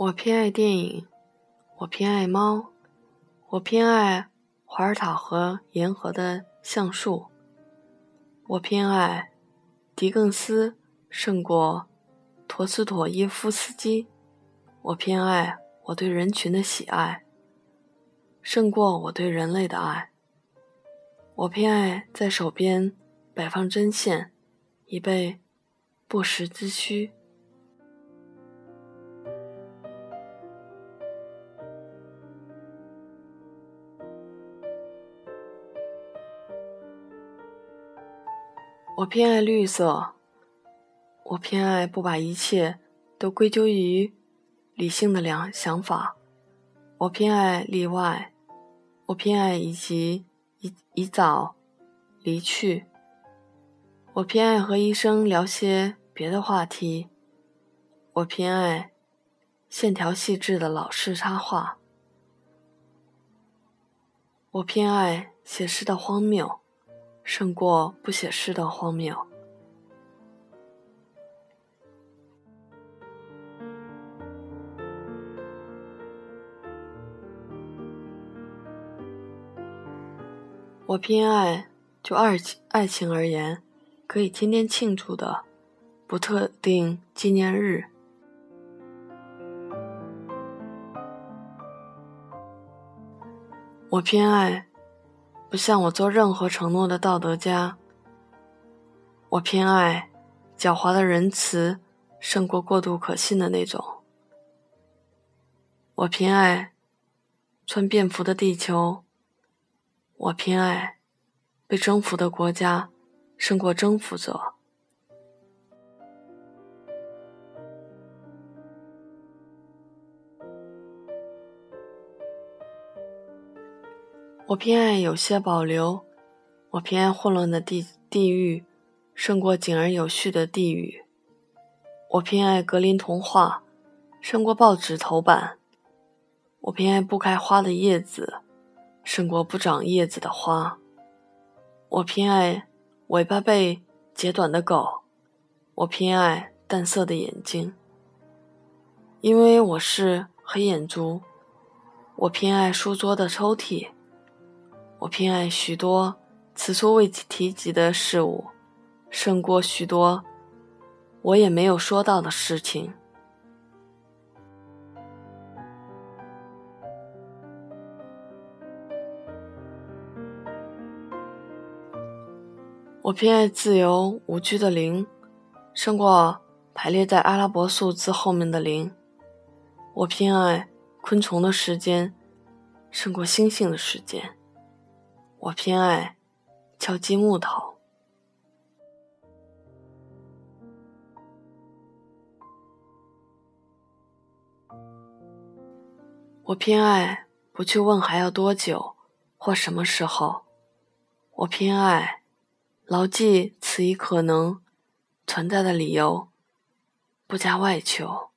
我偏爱电影，我偏爱猫，我偏爱华尔塔河沿河的橡树，我偏爱狄更斯胜过陀思妥耶夫斯基，我偏爱我对人群的喜爱胜过我对人类的爱，我偏爱在手边摆放针线，以备不时之需。我偏爱绿色，我偏爱不把一切都归咎于理性的两想法，我偏爱例外，我偏爱以及以以早离去，我偏爱和医生聊些别的话题，我偏爱线条细致的老式插画，我偏爱写诗的荒谬。胜过不写诗的荒谬。我偏爱，就爱情爱情而言，可以天天庆祝的，不特定纪念日。我偏爱。不像我做任何承诺的道德家，我偏爱狡猾的仁慈胜过过度可信的那种。我偏爱穿便服的地球，我偏爱被征服的国家胜过征服者。我偏爱有些保留，我偏爱混乱的地地域，胜过井而有序的地域。我偏爱格林童话，胜过报纸头版。我偏爱不开花的叶子，胜过不长叶子的花。我偏爱尾巴被截短的狗，我偏爱淡色的眼睛，因为我是黑眼珠。我偏爱书桌的抽屉。我偏爱许多此处未提及的事物，胜过许多我也没有说到的事情。我偏爱自由无拘的零，胜过排列在阿拉伯数字后面的零。我偏爱昆虫的时间，胜过星星的时间。我偏爱敲击木头。我偏爱不去问还要多久或什么时候。我偏爱牢记此一可能存在的理由，不加外求。